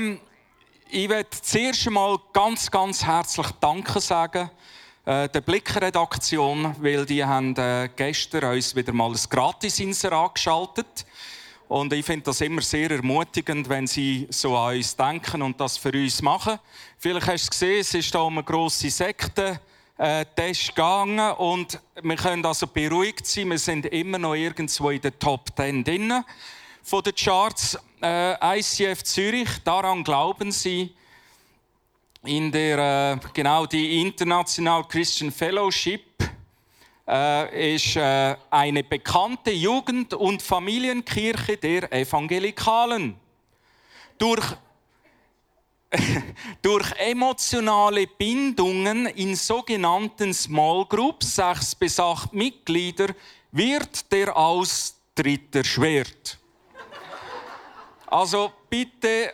Ähm, ich möchte zuerst einmal ganz, ganz herzlich Danke sagen äh, der Blickredaktion, weil die haben äh, gestern uns wieder mal ein Gratis-Inserat geschaltet. Und ich finde das immer sehr ermutigend, wenn sie so an uns denken und das für uns machen. Vielleicht hast du es gesehen, es ist da um eine grosse Sekte. Äh, Test gegangen und wir können also beruhigt sein, wir sind immer noch irgendwo in den Top 10 drin von den Charts äh, ICF Zürich. Daran glauben sie. In der äh, genau die International Christian Fellowship äh, ist äh, eine bekannte Jugend- und Familienkirche der Evangelikalen. Durch durch emotionale Bindungen in sogenannten Small Groups, sechs bis acht Mitglieder, wird der Austritt erschwert. Also bitte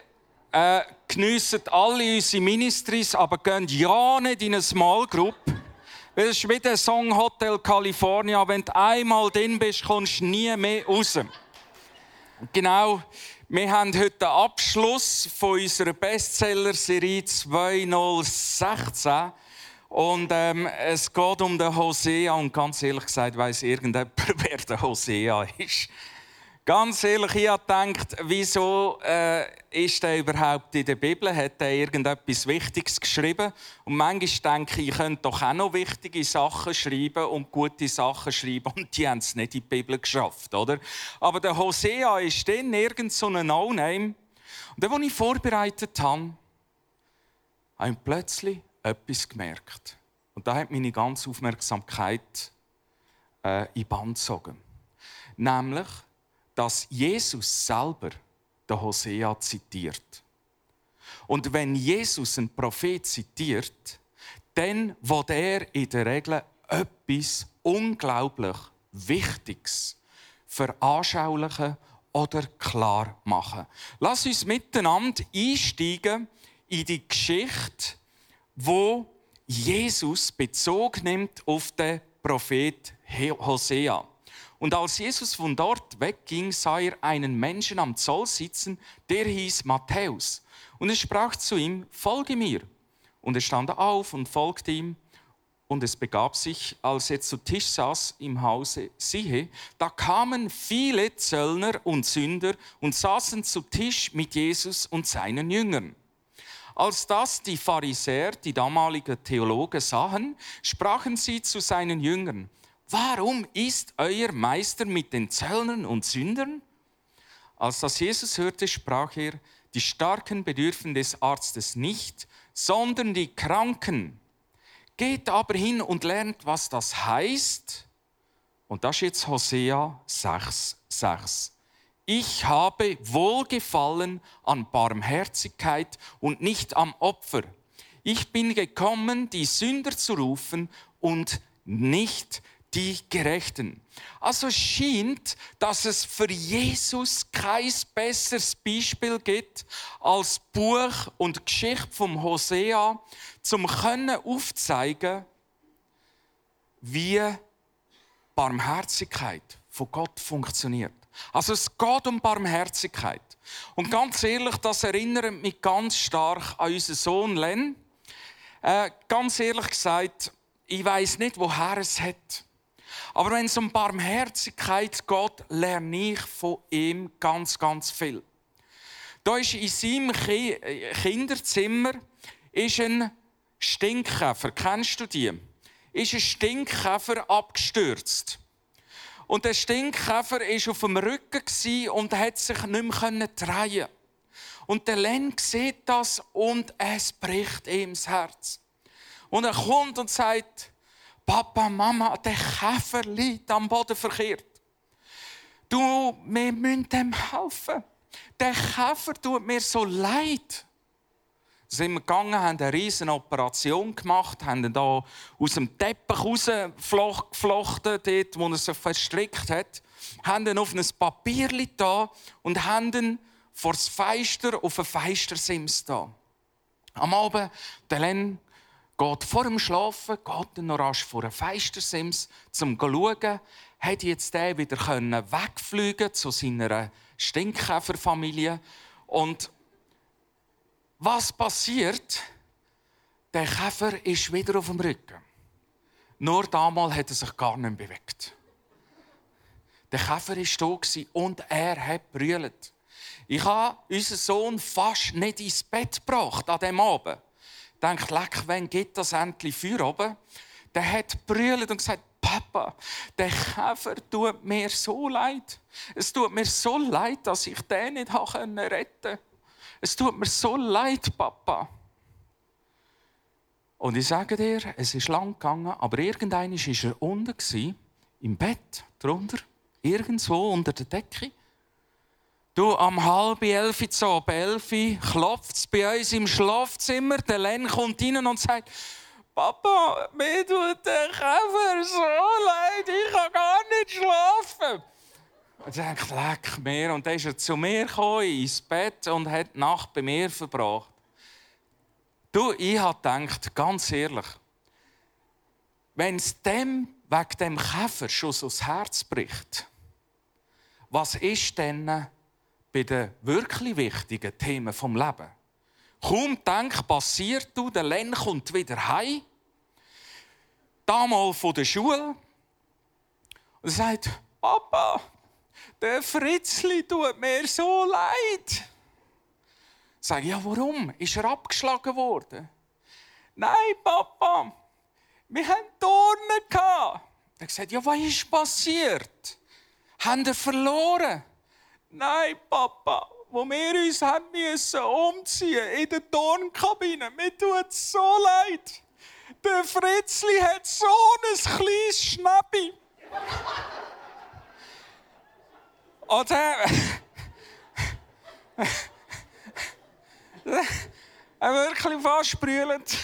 äh, geniessen alle unsere Ministries, aber gehen ja nicht in eine Small Group. Es ist wie der Song Hotel California. Wenn du einmal drin bist, kommst du nie mehr raus. Genau, wir haben heute den Abschluss von unserer Bestseller-Serie 2016. Und ähm, es geht um den Hosea. Und ganz ehrlich gesagt, weiß irgendjemand, wer der Hosea ist. Ganz ehrlich, ich habe gedacht, wieso äh, ist er überhaupt in der Bibel? Hat er irgendetwas Wichtiges geschrieben? Und manchmal denke ich, ich könnte doch auch noch wichtige Sachen schreiben und gute Sachen schreiben. Und die haben es nicht in die Bibel geschafft, oder? Aber der Hosea ist dann irgend so ein No-Name. Und dann, als ich vorbereitet habe, habe ich plötzlich etwas gemerkt. Und da hat meine ganze Aufmerksamkeit äh, in Band gezogen. Nämlich, dass Jesus selber den Hosea zitiert. Und wenn Jesus einen Prophet zitiert, dann wird er in der Regel etwas unglaublich Wichtiges veranschaulichen oder klar machen. Lass uns miteinander einsteigen in die Geschichte, wo Jesus Bezug nimmt auf den Prophet Hosea. Und als Jesus von dort wegging, sah er einen Menschen am Zoll sitzen, der hieß Matthäus. Und er sprach zu ihm, folge mir. Und er stand auf und folgte ihm. Und es begab sich, als er zu Tisch saß im Hause, siehe, da kamen viele Zöllner und Sünder und saßen zu Tisch mit Jesus und seinen Jüngern. Als das die Pharisäer, die damaligen Theologen, sahen, sprachen sie zu seinen Jüngern, Warum ist euer Meister mit den Zöllnern und Sündern? Als das Jesus hörte, sprach er, die Starken bedürfen des Arztes nicht, sondern die Kranken. Geht aber hin und lernt, was das heißt. Und das ist jetzt Hosea 6, 6. Ich habe Wohlgefallen an Barmherzigkeit und nicht am Opfer. Ich bin gekommen, die Sünder zu rufen und nicht die Gerechten. Also scheint, dass es für Jesus kein besseres Beispiel gibt als Buch und Geschichte vom Hosea, zum können aufzeigen, wie Barmherzigkeit von Gott funktioniert. Also es geht um Barmherzigkeit. Und ganz ehrlich, das erinnert mich ganz stark an unseren Sohn Len. Äh, ganz ehrlich gesagt, ich weiß nicht, woher es hat. Aber wenn es um Barmherzigkeit geht, lerne ich von ihm ganz, ganz viel. Da ist in seinem Kinderzimmer ist ein Stinkkäfer. Kennst du die? Ist ein Stinkkäfer abgestürzt. Und der Stinkkäfer war auf dem Rücken und hat sich nicht mehr drehen Und der Len sieht das und es bricht ihm das Herz. Und er kommt und sagt, Papa, Mama, der Käfer liegt am Boden verkehrt. Du, wir müssen dem helfen. Der Käfer tut mir so leid. Sind wir gegangen, haben eine riesige Operation gemacht, haben ihn da aus dem Teppich rausgeflochten, dort, wo er sich verstrickt hat, haben ihn auf ein Papier da und haben ihn vor das Feister auf ein Feistersims da. Am Abend, der Len geht vor dem Schlafen, geht dann noch rasch vor ein Feistersims, um zu schauen, hat jetzt der wieder wegfliegen zu seiner Stinkkäferfamilie. Und was passiert? Der Käfer ist wieder auf dem Rücken. Nur damals hat er sich gar nicht bewegt. Der Käfer war da und er hat brüllt. Ich habe unseren Sohn fast nicht ins Bett gebracht an diesem Abend. Dachte, leck, wann geht das endlich für oben? Der hat brüllt und gesagt, Papa, der Käfer tut mir so leid. Es tut mir so leid, dass ich den nicht retten konnte. Es tut mir so leid, Papa. Und ich sage dir, es ist lang gegangen, aber irgendwann war er unten, im Bett, drunter, irgendwo unter der Decke. Du, am halb elf zu elf klopft es bei uns im Schlafzimmer. Der Len kommt rein und sagt, Papa, mir tut der Käfer so leid, ich kann gar nicht schlafen. Und ich dachte, leck mir. Und dann ist er zu mir gekommen, ins Bett und hat die Nacht bei mir verbracht. Du, ich habe gedacht, ganz ehrlich, wenn es dem wegen dem Käfer schon so das Herz bricht, was ist denn bei den wirklich wichtigen Themen vom Lebens? Kaum denk, passiert du, der Len kommt wieder heim. Damals von der Schule. Und sagt, Papa, der Fritzli tut mir so leid. Sag ja, warum? Ist er abgeschlagen worden? Nein, Papa, wir hatten Dornen. Er sagt, ja, was ist passiert? Haben wir verloren? Nein, Papa, wo wir uns müssen umziehen in der Dornkabine. Mir tut so leid. Der Fritzli hat so ein kleines Schnappi. Und er. er wirklich fast brüllend.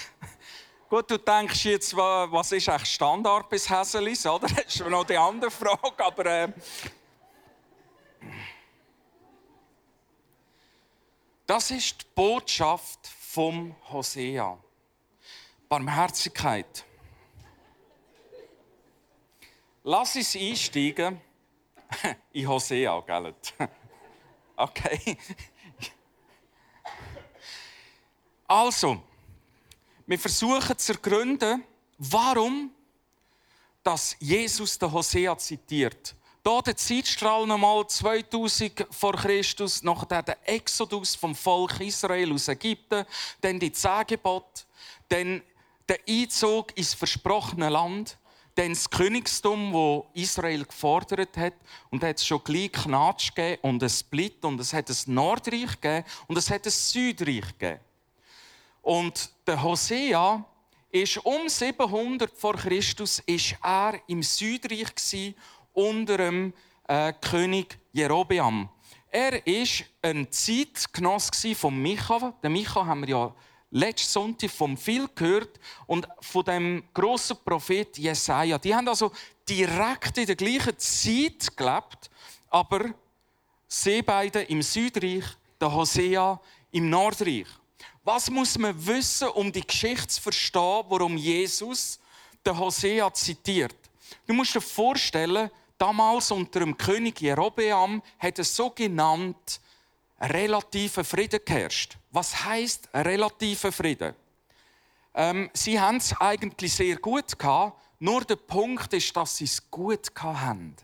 Gut, du denkst jetzt, was ist eigentlich Standard bis Häselis, oder? Das ist noch die andere Frage, aber. Das ist die Botschaft vom Hosea. Barmherzigkeit. Lass uns einsteigen in Hosea, gell? Okay. Also, wir versuchen zu ergründen, warum dass Jesus den Hosea zitiert. Hier der Zeitstrahl nochmal 2000 vor Christus, nachher der Exodus vom Volk Israel aus Ägypten, dann die Zehn dann der Einzug ins versprochene Land, dann das Königstum, wo Israel gefordert hat. Und da hat es schon gleich Knatsch gegeben und ein Split und es hat ein Nordreich gegeben und es hat ein Südreich gegeben. Und der Hosea ist um 700 vor Christus ist er im Südreich unter dem äh, König Jerobeam. Er war ein Zeitgenoss von Micha. Den Micha haben wir ja letzten Sonntag vom viel gehört und von dem großen Prophet Jesaja. Die haben also direkt in der gleichen Zeit gelebt, aber sie beide im Südreich, der Hosea im Nordreich. Was muss man wissen, um die Geschichte zu verstehen, warum Jesus den Hosea zitiert? Du musst dir vorstellen, damals unter dem König Jerobeam hat es sogenannt relativer Frieden geherrscht. Was heißt relativer Frieden? Ähm, sie haben es eigentlich sehr gut gehabt, nur der Punkt ist, dass sie es gut hatten.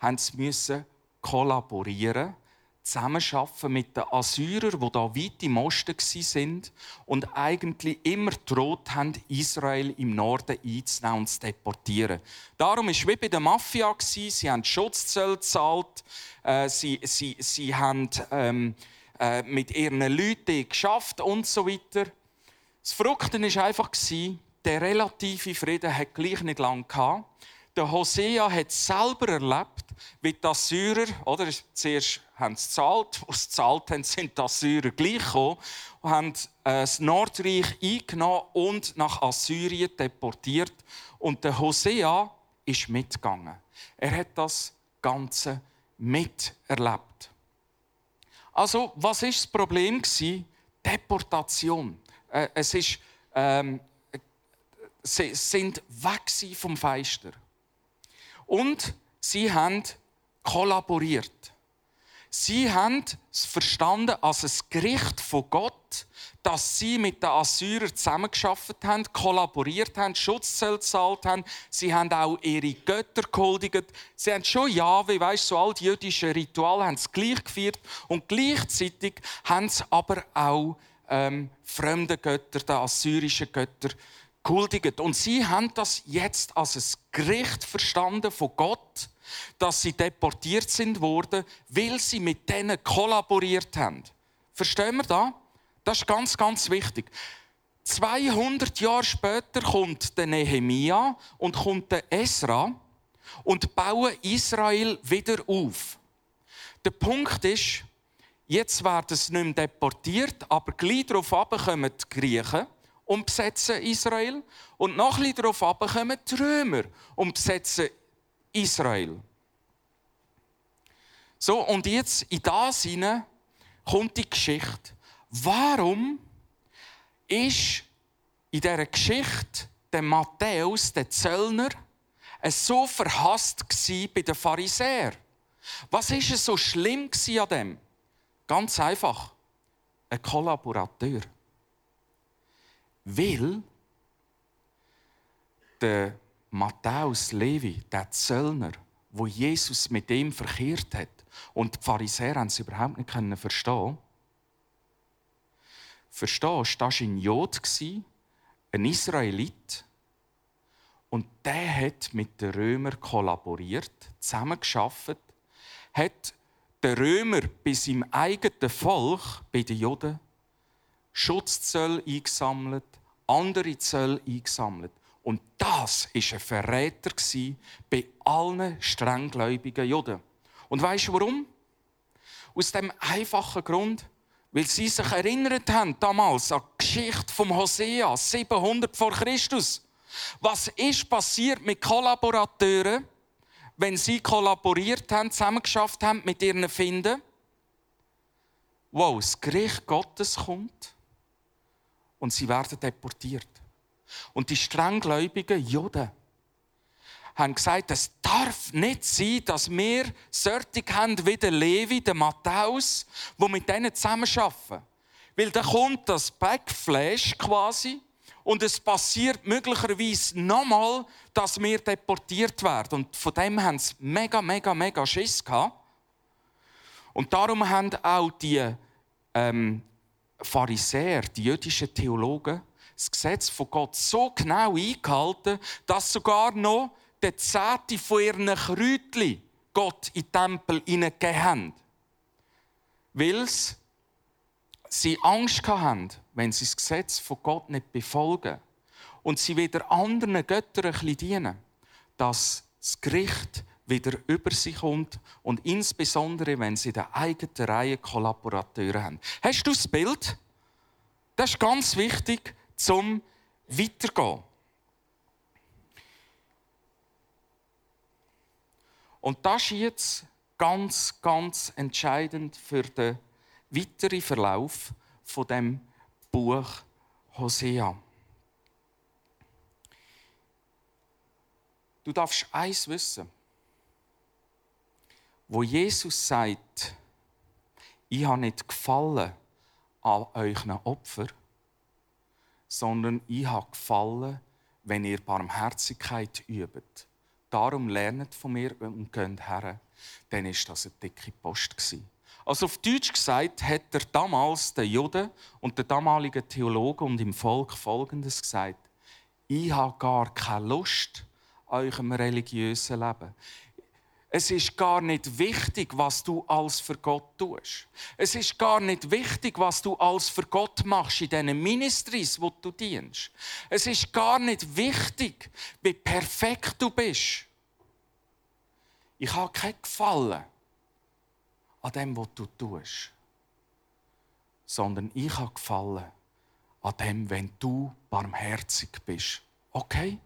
Haben sie müssen kollaborieren zusammenarbeiten mit den Assyrern, die da weit im Osten waren und eigentlich immer droht haben, Israel im Norden einzunehmen und zu deportieren. Darum war es wie bei der Mafia. Sie haben Schutzzölle gezahlt, äh, sie, sie, sie haben ähm, äh, mit ihren Leuten geschafft und so weiter. Das Fruchten war einfach, der relative Frieden hat gleich nicht lange gehabt. Der Hosea hat selber erlebt, wie die Assyrer, oder, zuerst haben sie gezahlt, als sie gezahlt haben, sind die Assyrer gleich gekommen und haben äh, das Nordreich eingenommen und nach Assyrien deportiert. Und der Hosea ist mitgegangen. Er hat das Ganze miterlebt. Also, was ist das Problem Deportation. Äh, es ist, ähm, sie sind weg vom Feister. Und sie haben kollaboriert. Sie haben es verstanden als ein Gericht von Gott, dass sie mit den Assyrern zusammengearbeitet haben, kollaboriert haben, Schutzzölle gezahlt haben. Sie haben auch ihre Götter gehuldigt. Sie haben schon ja, wie weißt so all die jüdischen Rituale haben es gleich geführt und gleichzeitig haben sie aber auch ähm, fremde Götter, die assyrischen Götter, gehuldigt. Und sie haben das jetzt als ein Gericht verstanden von Gott dass sie deportiert sind worden, weil sie mit denen kollaboriert haben. Verstehen wir da? Das ist ganz, ganz wichtig. 200 Jahre später kommt der Nehemia und kommt der Esra und bauen Israel wieder auf. Der Punkt ist, jetzt werden sie nicht mehr deportiert, aber gleich darauf kommen die Griechen und besetzen Israel. Und noch ein darauf kommen die Römer und besetzen Israel. So, und jetzt in das hinein kommt die Geschichte. Warum ist in dieser Geschichte der Matthäus, der Zöllner, so verhasst bei den Pharisäern? Was es so schlimm an dem? Ganz einfach. Ein Kollaborateur. Weil der Matthäus Levi, der Zöllner, wo Jesus mit ihm verkehrt hat, und die Pharisäer haben es überhaupt nicht verstehen. Verstehst du, das war ein Jod, ein Israelit. Und der hat mit den Römern kollaboriert, zusammengearbeitet, hat den Römer bei seinem eigenen Volk, bei den Juden, Schutzzölle eingesammelt, andere Zölle eingesammelt. Und das war ein Verräter bei allen strenggläubigen Juden. Und weißt du warum? Aus dem einfachen Grund, weil sie sich erinnert haben damals an die Geschichte vom Hosea 700 vor Christus. Was ist passiert mit Kollaborateuren, wenn sie kollaboriert haben, zusammengeschafft haben mit ihren Finden? Wow, das Gericht Gottes kommt und sie werden deportiert. Und die strenggläubigen Juden haben gesagt, es darf nicht sein, dass wir solche haben wie der Levi, der Matthäus, die mit denen zusammenarbeiten. Weil da kommt das Backflash quasi und es passiert möglicherweise nochmal, dass wir deportiert werden. Und von dem haben sie mega, mega, mega Schiss gehabt. Und darum haben auch die ähm, Pharisäer, die jüdischen Theologen, das Gesetz von Gott so genau eingehalten, dass sogar noch der Zehnte von ihren Kräutchen Gott in den Tempel hineingegeben haben. Weil sie Angst hatten, wenn sie das Gesetz von Gott nicht befolgen und sie wieder anderen Göttern dienen, dass das Gericht wieder über sie kommt und insbesondere, wenn sie der eigenen Reihe Kollaborateure haben. Hast du das Bild? Das ist ganz wichtig zum Weitergehen. Und das ist jetzt ganz, ganz entscheidend für den weiteren Verlauf von dem Buch Hosea. Du darfst eins wissen. Wo Jesus sagt, ich habe nicht gefallen an euren Opfer, sondern ich habe gefallen, wenn ihr Barmherzigkeit übt. Darum lernt von mir und geht her, dann ist das eine dicke Post Also auf Deutsch gesagt hat er damals der Jude und der damalige Theologe und im Volk Folgendes gesagt: Ich habe gar keine Lust an eurem religiösen Leben. Es ist gar nicht wichtig, was du als für Gott tust. Es ist gar nicht wichtig, was du als für Gott machst in diesen Ministries, wo du dienst. Es ist gar nicht wichtig, wie perfekt du bist. Ich habe kein Gefallen an dem, was du tust, sondern ich habe Gefallen an dem, wenn du barmherzig bist. Okay?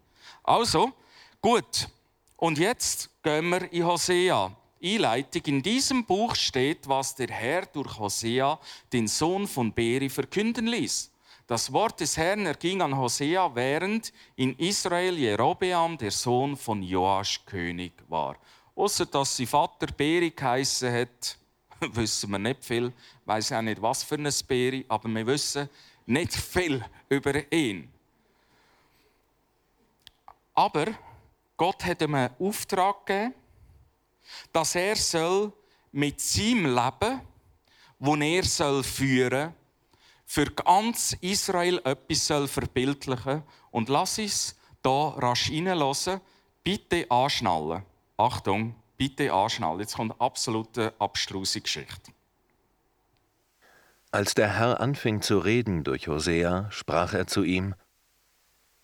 Also, gut. Und jetzt gehen wir in Hosea. Einleitung. In diesem Buch steht, was der Herr durch Hosea, den Sohn von Beri, verkünden ließ. Das Wort des Herrn erging an Hosea, während in Israel Jerobeam, der Sohn von Joasch, König war. Außer dass sein Vater Beri geheissen hat, wissen wir nicht viel. Ich weiß auch nicht, was für ein Beri, aber wir wissen nicht viel über ihn. Aber Gott hat ihm einen Auftrag gegeben, dass er soll mit seinem Leben, das er soll führen soll, für ganz Israel etwas soll verbildlichen Und lass uns da rasch reinhören. Bitte anschnallen. Achtung, bitte anschnallen. Jetzt kommt eine absolute abstruse Geschichte. Als der Herr anfing zu reden durch Hosea, sprach er zu ihm: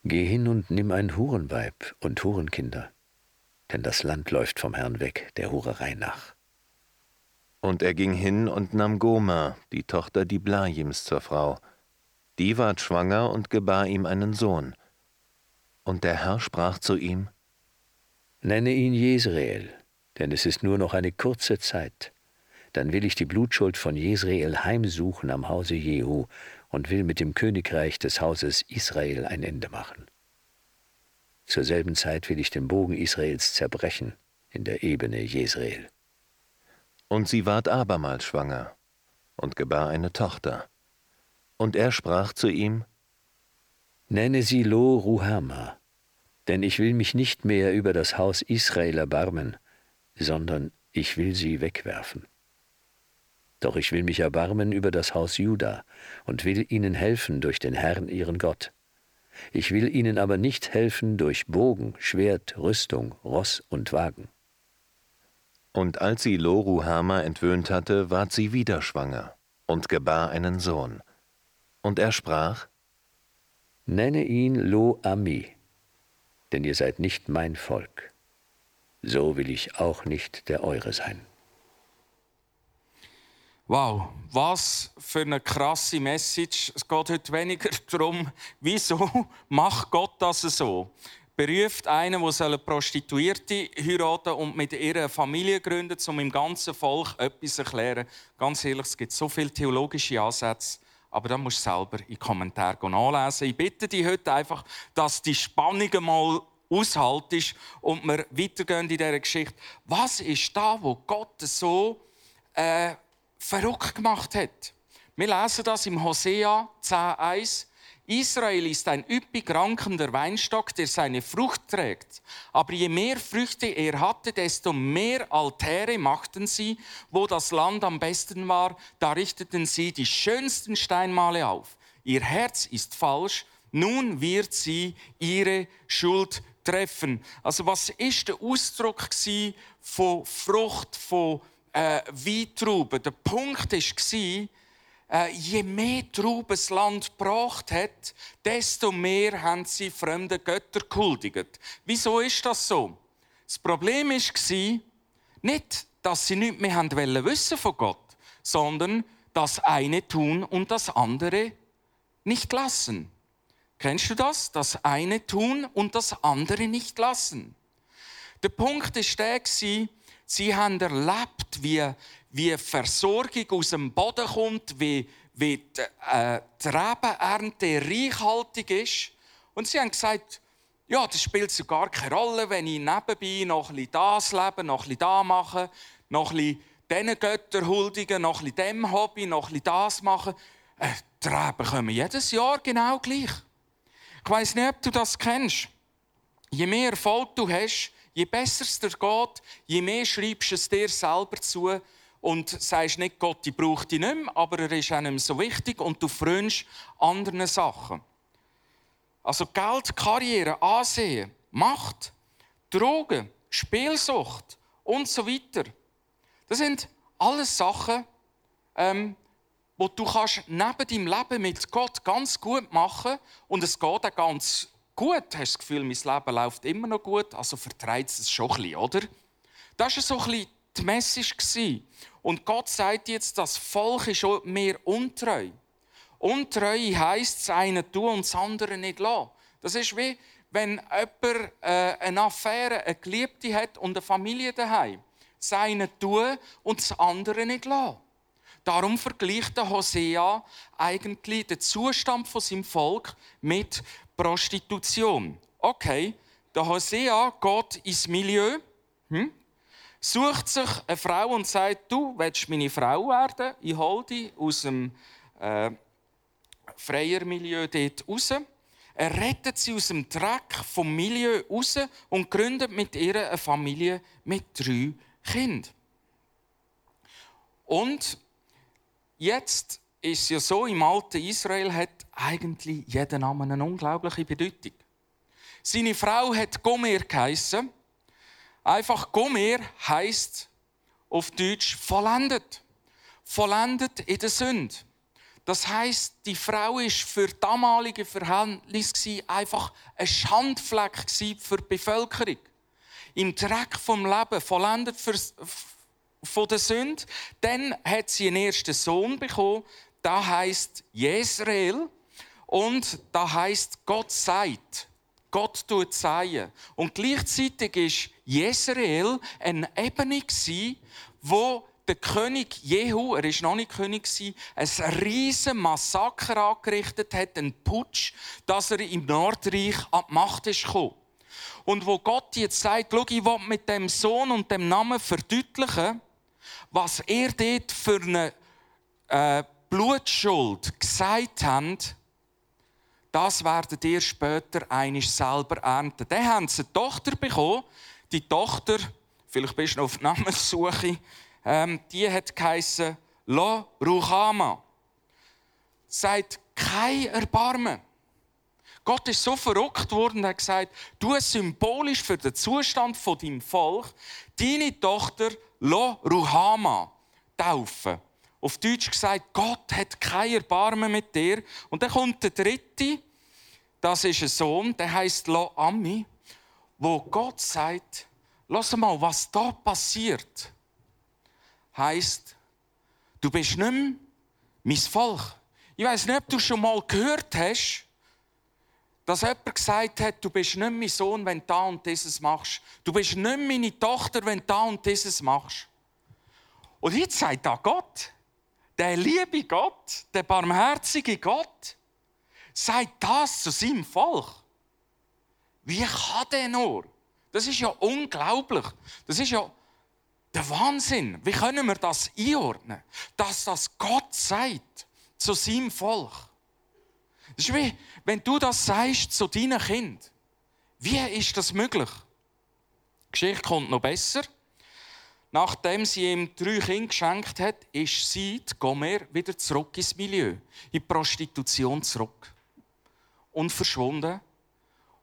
Geh hin und nimm ein Hurenweib und Hurenkinder, denn das Land läuft vom Herrn weg, der Hurerei nach. Und er ging hin und nahm Goma, die Tochter Diblajims, zur Frau. Die ward schwanger und gebar ihm einen Sohn. Und der Herr sprach zu ihm: Nenne ihn Jesrael, denn es ist nur noch eine kurze Zeit. Dann will ich die Blutschuld von Jesrael heimsuchen am Hause Jehu und will mit dem Königreich des Hauses Israel ein Ende machen. Zur selben Zeit will ich den Bogen Israels zerbrechen in der Ebene Jesrael. Und sie ward abermals schwanger und gebar eine Tochter. Und er sprach zu ihm, Nenne sie Lo Ruhama, denn ich will mich nicht mehr über das Haus Israel erbarmen, sondern ich will sie wegwerfen. Doch ich will mich erbarmen über das Haus Juda und will ihnen helfen durch den Herrn ihren Gott. Ich will ihnen aber nicht helfen durch Bogen, Schwert, Rüstung, Ross und Wagen. Und als sie Loruhama entwöhnt hatte, ward sie wieder schwanger und gebar einen Sohn. Und er sprach, Nenne ihn Lo-Ami, denn ihr seid nicht mein Volk. So will ich auch nicht der eure sein. Wow, was für eine krasse Message. Es geht heute weniger darum, wieso macht Gott das so? Beruft einen, der eine Prostituierte heiraten und mit ihrer Familie gründet, um im ganzen Volk etwas zu erklären. Ganz ehrlich, es gibt so viele theologische Ansätze, aber da musst du selber in die Kommentare nachlesen. Ich bitte dich heute einfach, dass die Spannung mal aushaltest und wir weitergehen in dieser Geschichte. Was ist da, wo Gott so äh, verrückt gemacht hat. Wir lesen das im Hosea 10,1. Israel ist ein üppig rankender Weinstock, der seine Frucht trägt. Aber je mehr Früchte er hatte, desto mehr Altäre machten sie, wo das Land am besten war. Da richteten sie die schönsten Steinmale auf. Ihr Herz ist falsch, nun wird sie ihre Schuld treffen. Also was ist der Ausdruck von Frucht, von äh, Weintrauben. Der Punkt war, äh, je mehr Trauben das Land gebracht hat, desto mehr haben sie fremde Götter gehuldigt. Wieso ist das so? Das Problem war nicht, dass sie nichts mehr haben wissen von Gott, sondern das eine tun und das andere nicht lassen. Kennst du das? Das eine tun und das andere nicht lassen. Der Punkt ist der, Sie haben erlebt, wie, wie Versorgung aus dem Boden kommt, wie, wie die, äh, die Rebenernte reichhaltig ist. Und sie haben gesagt, ja, das spielt so gar keine Rolle, wenn ich nebenbei noch ein das lebe, noch ein das mache, noch ein diesen Götter huldigen, noch ein dem Hobby, noch ein das machen. Äh, die Reben kommen jedes Jahr genau gleich. Ich weiss nicht, ob du das kennst. Je mehr Erfolg du hast, Je besser es dir geht, je mehr schreibst du es dir selber zu und sagst nicht, Gott, ich brauche dich nicht mehr, aber er ist einem so wichtig und du frönst anderen Sachen. Also Geld, Karriere, Ansehen, Macht, Drogen, Spielsucht und so weiter. Das sind alles Sachen, ähm, wo du kannst neben deinem Leben mit Gott ganz gut machen und es geht auch ganz gut. Du hast das Gefühl, mein Leben läuft immer noch gut, also vertreibt es schon ein bisschen, oder? Das war so ein bisschen die Message. Und Gott sagt jetzt, das Volk ist mehr untreu. Untreue heisst, das eine tun und das andere nicht lassen. Das ist wie, wenn jemand äh, eine Affäre, eine Geliebte hat und eine Familie daheim. Das eine tun und das andere nicht lassen. Darum vergleicht der Hosea eigentlich den Zustand von seinem Volk mit Prostitution. Okay, der Hosea geht ins Milieu, hm? sucht sich eine Frau und sagt, du willst meine Frau werden, ich hole dich aus dem äh, Freiermilieu dort raus. Er rettet sie aus dem Dreck vom Milieu raus und gründet mit ihr eine Familie mit drei Kindern. Und jetzt ist ja so, im alten Israel hat eigentlich jeder Name eine unglaubliche Bedeutung. Seine Frau hat Gomer geheissen. Einfach Gomer heißt auf Deutsch vollendet. Vollendet in der Sünde. Das heißt, die Frau ist für damalige Verhältnisse einfach ein Schandfleck für die Bevölkerung. Im Dreck vom Leben, vollendet für, von der Sünde. Dann hat sie einen ersten Sohn bekommen, da heißt Jezreel und da heißt Gott sagt. Gott tut sein. Und gleichzeitig ist Jezreel eine Ebene wo der König Jehu, er ist noch nicht König ein riesen Massaker angerichtet hat, einen Putsch, dass er im Nordreich an die Macht ist. Und wo Gott jetzt sagt, schau, ich will mit dem Sohn und dem Namen verdeutlichen, was er dort für eine äh, Blutschuld gesagt hat, das werdet ihr später einisch selber ernten. Dann haben sie eine Tochter bekommen. Die Tochter, vielleicht bist du noch auf die Namenssuche, ähm, die hat geheissen Lo Ruchama. Sagt kein Erbarmen. Gott ist so verrückt worden und hat gesagt, du symbolisch für den Zustand von deinem Volk deine Tochter Lo Ruhama taufen. Auf Deutsch gesagt, Gott hat kein Erbarmen mit dir. Und dann kommt der dritte, das ist ein Sohn, der heißt Lo Ami, wo Gott sagt, lass mal, was da passiert heißt, du bist nicht mehr mein Volk. Ich weiß nicht, ob du schon mal gehört hast, dass jemand gesagt hat, du bist nicht mein Sohn, wenn du da und dieses machst. Du bist nicht meine Tochter, wenn du da und dieses machst. Und jetzt sagt da Gott, der liebe Gott, der barmherzige Gott, sagt das zu seinem Volk. Wie kann der nur? Das ist ja unglaublich. Das ist ja der Wahnsinn. Wie können wir das einordnen? Dass das Gott sagt zu seinem Volk. Das ist wie, wenn du das sagst zu deinem Kind. Wie ist das möglich? Die Geschichte kommt noch besser. Nachdem sie ihm drei Kinder geschenkt hat, ist sie, Gomer, wieder zurück ins Milieu, in die Prostitution zurück. Und verschwunden.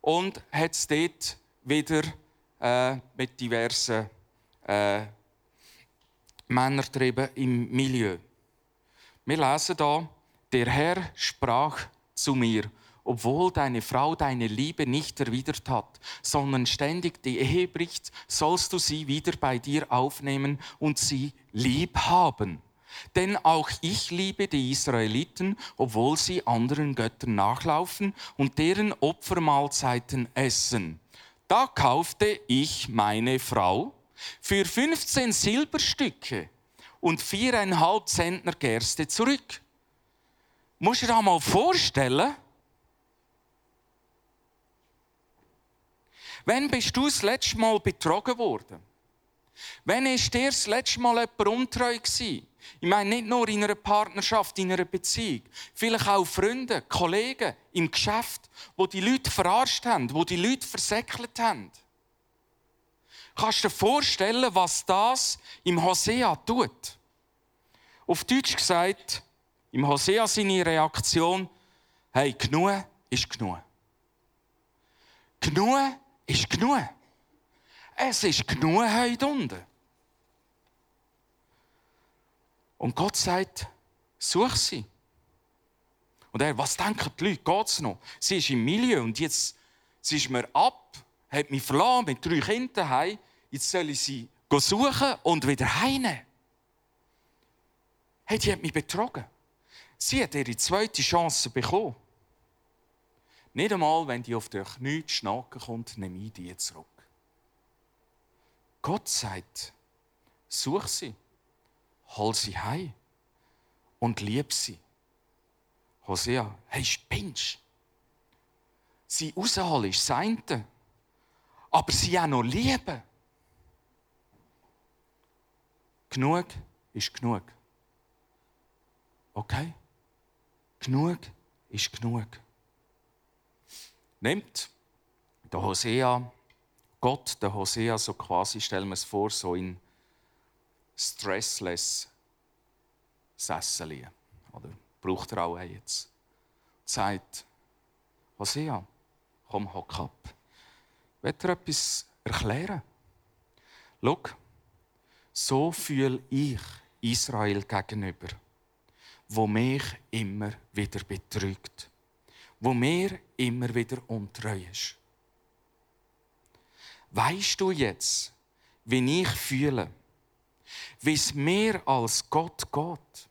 Und hat es dort wieder äh, mit diversen äh, Männertrieben im Milieu. Wir lesen da, der Herr sprach zu mir, obwohl deine Frau deine Liebe nicht erwidert hat, sondern ständig die Ehe bricht, sollst du sie wieder bei dir aufnehmen und sie lieb haben. Denn auch ich liebe die Israeliten, obwohl sie anderen Göttern nachlaufen und deren Opfermahlzeiten essen. Da kaufte ich meine Frau für 15 Silberstücke und viereinhalb Zentner Gerste zurück. Muss ich dir mal vorstellen? Wann bist du das letzte Mal betrogen worden? Wann ist dir das letzte Mal jemand untreu gewesen? Ich meine nicht nur in einer Partnerschaft, in einer Beziehung. Vielleicht auch Freunde, Kollegen im Geschäft, wo die Leute verarscht haben, wo die Leute versäckelt haben. Kannst du dir vorstellen, was das im Hosea tut? Auf Deutsch gesagt, im Hosea seine Reaktion, hey, genug ist genug. Genug ist genug. Es ist genug heute unten. Und Gott sagt, such sie. Und er, was denken die Leute? Geht's noch? Sie ist im Milieu und jetzt, sie ist mir ab, hat mich verloren mit drei Kindern heim. Jetzt soll ich sie suchen und wieder heine. Hey, die hat mich betrogen. Sie hat ihre zweite Chance bekommen. Nicht einmal, wenn die auf den Knie schnacken kommt, nehme ich die zurück. Gott sagt, such sie, hol sie heim und lieb sie. Hosea, hey, spinnst Sie rausholen ist das eine. Aber sie auch noch lieben. Genug ist genug. Okay? Genug ist genug. Nimmt der Hosea, Gott, der Hosea, so quasi, stellen wir es vor, so in stressless Sessel. Oder braucht er auch jetzt. Sagt, Hosea, komm, hock ab. Will dir etwas erklären? Schau, so fühle ich Israel gegenüber, wo mich immer wieder betrügt, wo mir immer wieder untreu ist. Weißt du jetzt, wie ich fühle, wie es mir als Gott geht?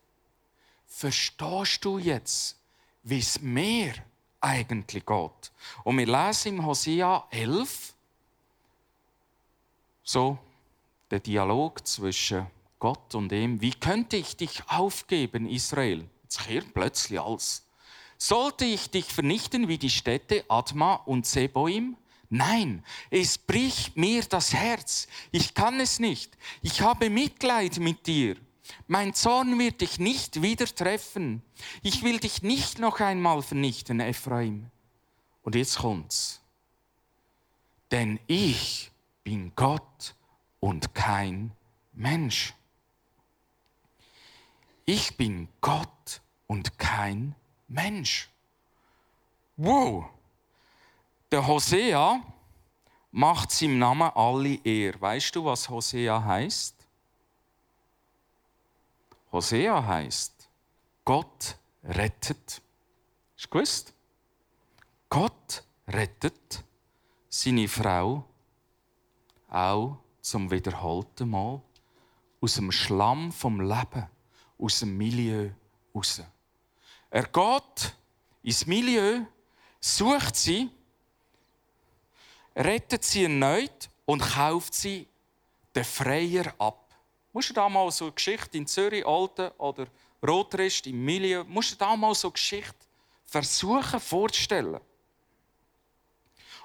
Verstehst du jetzt, wie es mir eigentlich geht? Und wir lesen im Hosea 11 so der Dialog zwischen Gott und ihm. Wie könnte ich dich aufgeben, Israel? Jetzt kehrt plötzlich alles. Sollte ich dich vernichten wie die Städte Adma und Seboim? Nein, es bricht mir das Herz. Ich kann es nicht. Ich habe Mitleid mit dir. Mein Zorn wird dich nicht wieder treffen. Ich will dich nicht noch einmal vernichten, Ephraim. Und jetzt kommt's. Denn ich bin Gott und kein Mensch. Ich bin Gott und kein Mensch. Wow! Der Hosea macht seinem Namen alle Ehr. Weißt du, was Hosea heißt? Hosea heißt Gott rettet. Du gewusst? Gott rettet seine Frau auch zum wiederholten Mal aus dem Schlamm vom Leben, aus dem Milieu raus. Er geht ins Milieu, sucht sie, rettet sie erneut und kauft sie den Freier ab. Musst du da mal so eine Geschichte in Zürich, Alten oder Rotrist im Milieu, musst du da mal so eine Geschichte versuchen vorzustellen.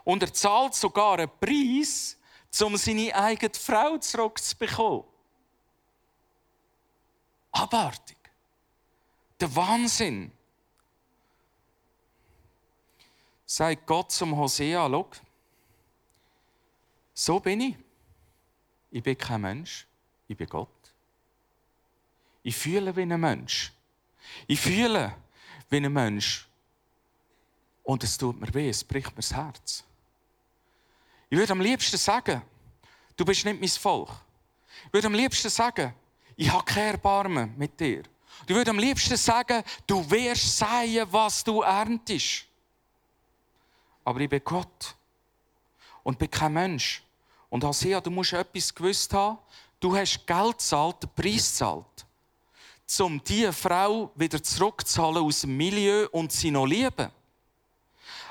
Und er zahlt sogar einen Preis, um seine eigene Frau zurückzubekommen. Abartig. Der Wahnsinn. Sagt Gott zum Hosea, schau, so bin ich. Ich bin kein Mensch, ich bin Gott. Ich fühle wie ein Mensch. Ich fühle wie ein Mensch. Und es tut mir weh, es bricht mir das Herz. Ich würde am liebsten sagen, du bist nicht mein Volk. Ich würde am liebsten sagen, ich habe kein Erbarmen mit dir. Ich würde am liebsten sagen, du wirst säen, was du erntest. Aber ich bin Gott und bin kein Mensch. Und Hosea, du musst etwas gewusst haben. Du hast Geld gezahlt, den Preis gezahlt, um diese Frau wieder zurückzuzahlen aus dem Milieu und sie noch lieben.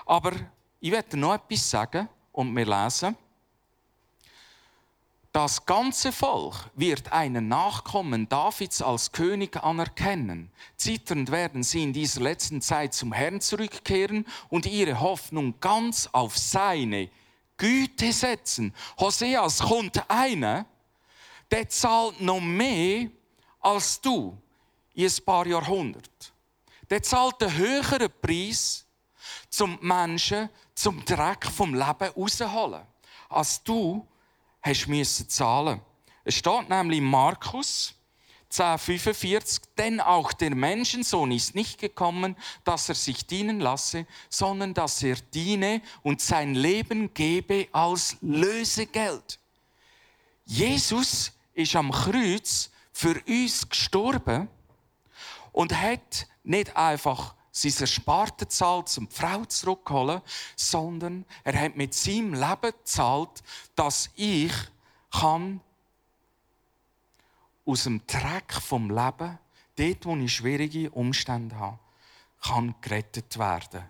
Aber ich werde noch etwas sagen und wir lesen. Das ganze Volk wird einen Nachkommen Davids als König anerkennen. Zitternd werden sie in dieser letzten Zeit zum Herrn zurückkehren und ihre Hoffnung ganz auf seine Güte setzen. Hoseas kommt einer, der zahlt noch mehr als du in ein paar Jahrhundert. Der zahlt einen höheren Preis, zum Menschen zum Dreck vom Leben rausholen, als du hast müssen zahlen. Es steht nämlich in Markus 10,45, denn auch der Menschensohn ist nicht gekommen, dass er sich dienen lasse, sondern dass er diene und sein Leben gebe als Lösegeld. Jesus ist am Kreuz für uns gestorben und hat nicht einfach sein Ersparte zahlt, um die Frau zurückzuholen, sondern er hat mit seinem Leben gezahlt, dass ich kann aus dem Dreck vom Leben, dort, wo ich schwierige Umstände habe, kann gerettet werden.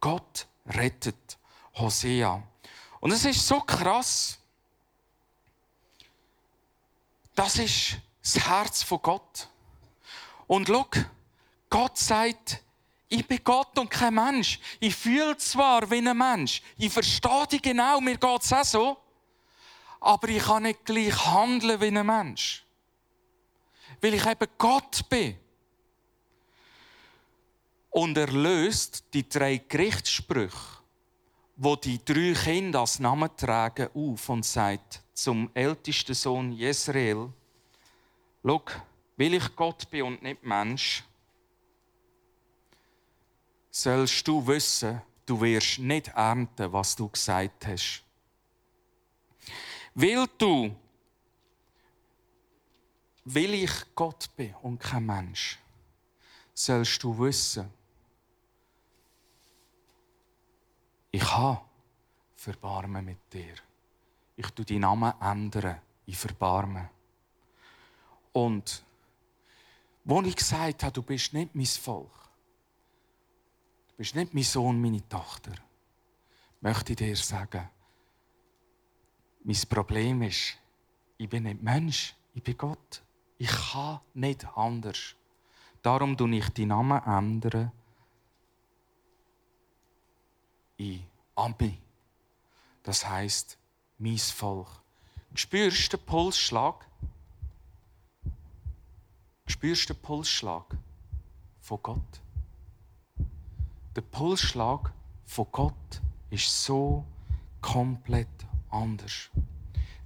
Gott rettet Hosea. Und es ist so krass. Das ist das Herz von Gott. Und schau, Gott sagt, ich bin Gott und kein Mensch. Ich fühle zwar wie ein Mensch. Ich verstehe dich genau, mir geht es auch so. Aber ich kann nicht gleich handeln wie ein Mensch. Weil ich eben Gott bin. Und er löst die drei Gerichtssprüche, wo die drei Kinder als Namen tragen, auf und sagt zum ältesten Sohn Jesrael, Schau, weil ich Gott bin und nicht Mensch, sollst du wissen, du wirst nicht ernten, was du gesagt hast. Weil du, weil ich Gott bin und kein Mensch, sollst du wissen, ich habe Verbarmen mit dir. Ich tu die Namen ändern in Verbarmen. Und wo ich gesagt habe, du bist nicht mein Volk, bist nicht mein Sohn, meine Tochter. Möchte ich dir sagen, mein Problem ist, ich bin nicht Mensch, ich bin Gott. Ich kann nicht anders. Darum tue ich die Namen ändern in Ami. Das heißt, mein Volk. Spürst du den Pulsschlag? Spürst du den Pulsschlag von Gott? Der Pulsschlag von Gott ist so komplett anders.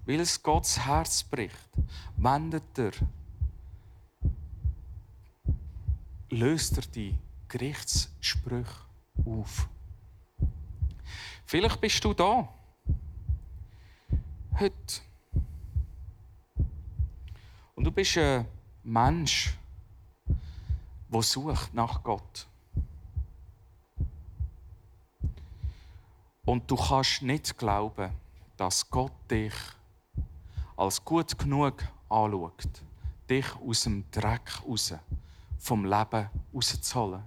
Weil es Gottes Herz bricht, wendet er, löst er die Gerichtssprüche auf. Vielleicht bist du da. Heute. Und du bist ein Mensch, der sucht nach Gott. Und du kannst nicht glauben, dass Gott dich als gut genug anschaut, dich aus dem Dreck raus, vom Leben rauszuholen.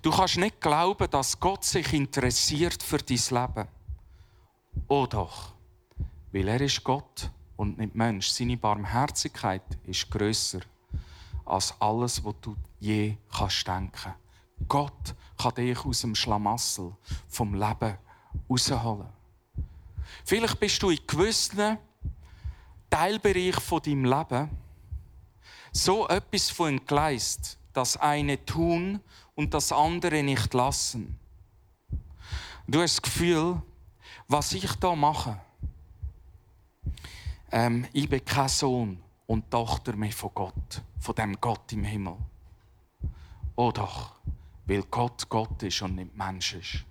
Du kannst nicht glauben, dass Gott sich interessiert für dein Leben. Oh doch, weil er ist Gott und nicht Mensch. Seine Barmherzigkeit ist größer als alles, was du je kannst denken. Gott kann dich aus dem Schlamassel vom Leben rausholen. Vielleicht bist du in gewissen Teilbereich von deinem Leben so etwas von entgleist, das eine tun und das andere nicht lassen. Du hast das Gefühl, was ich da mache, ähm, ich bin kein Sohn und Tochter mehr von Gott, von dem Gott im Himmel. Oh doch, weil Gott Gott ist und nicht Mensch ist.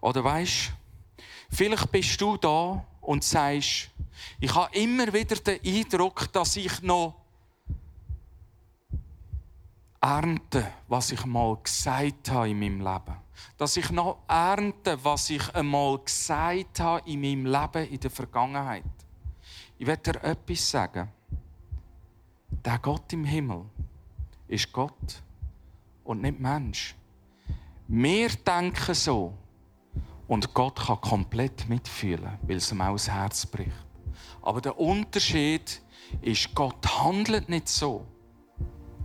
Oder weißt, vielleicht bist du da und sagst, ich habe immer wieder den Eindruck, dass ich noch ernte, was ich mal gesagt habe in meinem Leben. Dass ich noch ernte, was ich einmal gesagt habe in meinem Leben in der Vergangenheit. Ich werde dir etwas sagen. Der Gott im Himmel ist Gott und nicht Mensch. Wir denken so, und Gott kann komplett mitfühlen, weil es ihm auch das Herz bricht. Aber der Unterschied ist, Gott handelt nicht so.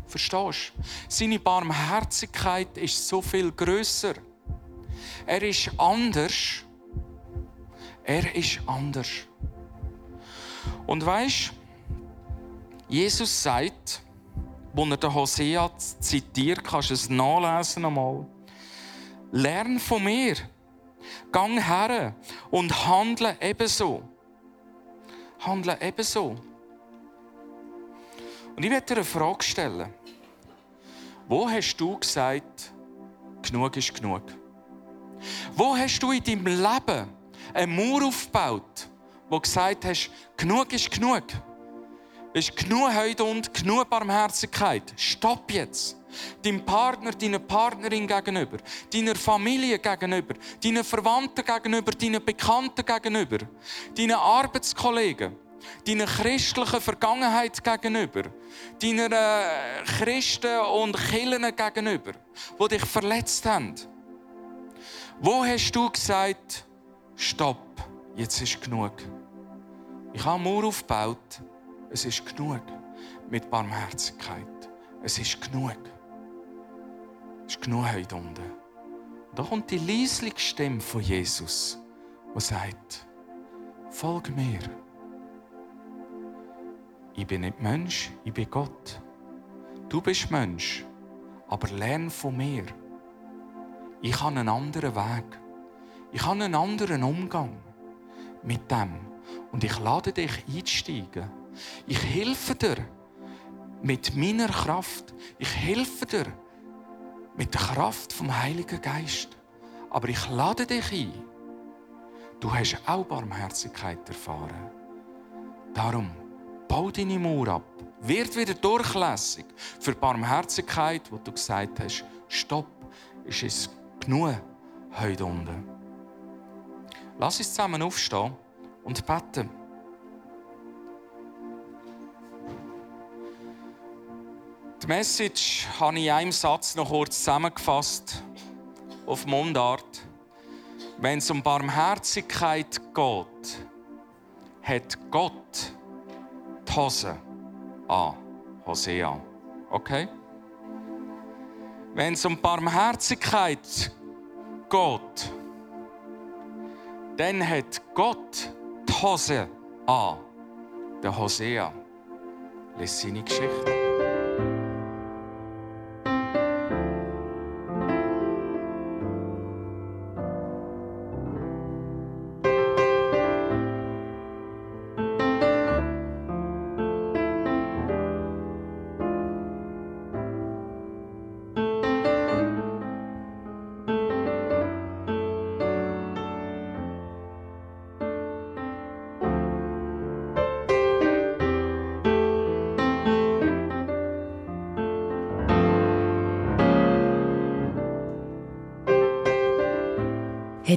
Verstehst du? Seine Barmherzigkeit ist so viel größer. Er ist anders. Er ist anders. Und weißt, Jesus sagt, wo er den Hosea zitiert, kannst du es nachlesen einmal. Lern von mir Gang her und handle ebenso. Handle ebenso. Und ich werde dir eine Frage stellen. Wo hast du gesagt, genug ist genug? Wo hast du in deinem Leben eine Mauer aufgebaut, wo gesagt hast, genug ist genug? Ist genug heute und genug Barmherzigkeit. Stopp jetzt. Deinem Partner, deiner Partnerin gegenüber, deiner Familie gegenüber, deinen Verwandten gegenüber, deinen Bekannten gegenüber, deinen Arbeitskollegen, deiner christlichen Vergangenheit gegenüber, deiner äh, Christen und Kirchen gegenüber, die dich verletzt haben. Wo hast du gesagt, stopp, jetzt ist genug? Ich habe Mauer aufgebaut, es ist genug mit Barmherzigkeit. Es ist genug. Ist genug heute unten. Da kommt die leisliche Stimme von Jesus, die sagt, folge mir. Ich bin nicht Mensch, ich bin Gott. Du bist Mensch, aber lern von mir. Ich habe einen anderen Weg. Ich habe einen anderen Umgang mit dem. Und ich lade dich einzusteigen. Ich helfe dir mit meiner Kraft. Ich helfe dir mit der Kraft vom Heiligen Geist. Aber ich lade dich ein. Du hast auch Barmherzigkeit erfahren. Darum, bau deine Mauer ab. Wird wieder durchlässig für Barmherzigkeit, wo du gesagt hast, stopp, ist es genug heute unten. Lass uns zusammen aufstehen und beten. Die Message habe ich in einem Satz noch kurz zusammengefasst auf Mundart. Wenn es um Barmherzigkeit geht, hat Gott die Hose an. Hosea. Okay? Wenn es um Barmherzigkeit geht, dann hat Gott die Hose an. Der Hosea lässt seine Geschichte.